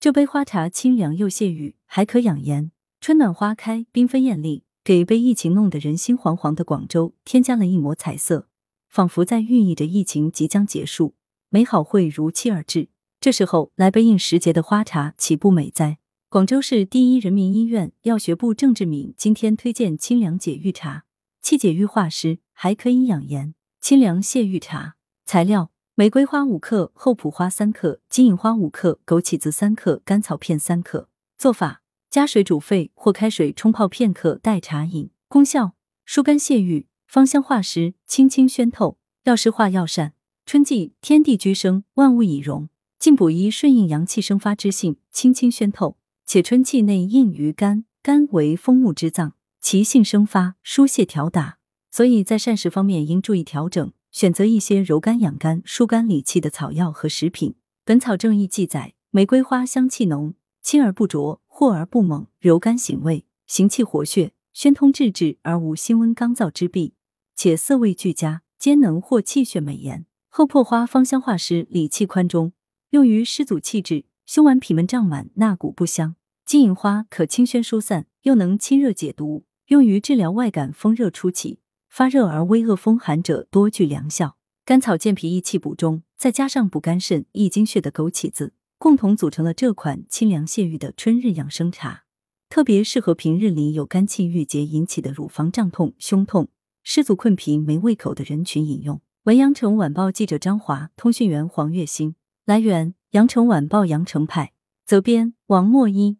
这杯花茶清凉又解雨，还可养颜。春暖花开，缤纷艳丽，给被疫情弄得人心惶惶的广州添加了一抹彩色，仿佛在寓意着疫情即将结束，美好会如期而至。这时候来杯应时节的花茶，岂不美哉？广州市第一人民医院药学部郑志敏今天推荐清凉解郁茶，气解郁化湿，还可以养颜。清凉泻郁茶材料。玫瑰花五克，厚朴花三克，金银花五克，枸杞子三克，甘草片三克。做法：加水煮沸或开水冲泡片刻，代茶饮。功效：疏肝泻郁，芳香化湿，清清宣透，药师化药膳。春季天地居生，万物以荣，进补一顺应阳气生发之性，清清宣透。且春气内应于肝，肝为风木之脏，其性生发，疏泄调达，所以在膳食方面应注意调整。选择一些柔肝养肝、疏肝理气的草药和食品。《本草正义》记载，玫瑰花香气浓，清而不浊，获而不猛，柔肝醒胃，行气活血，宣通志志而无心温刚燥之弊，且色味俱佳，兼能获气血美颜。后破花芳香化湿，理气宽中，用于湿阻气滞、胸脘痞闷胀满、纳谷不香。金银花可清宣疏散，又能清热解毒，用于治疗外感风热初起。发热而微恶风寒者多具良效。甘草健脾益气补中，再加上补肝肾、益精血的枸杞子，共同组成了这款清凉泻郁的春日养生茶，特别适合平日里有肝气郁结引起的乳房胀痛、胸痛、湿足困脾、没胃口的人群饮用。文阳城晚报记者张华，通讯员黄月星。来源：阳城晚报阳城派。责编：王墨一。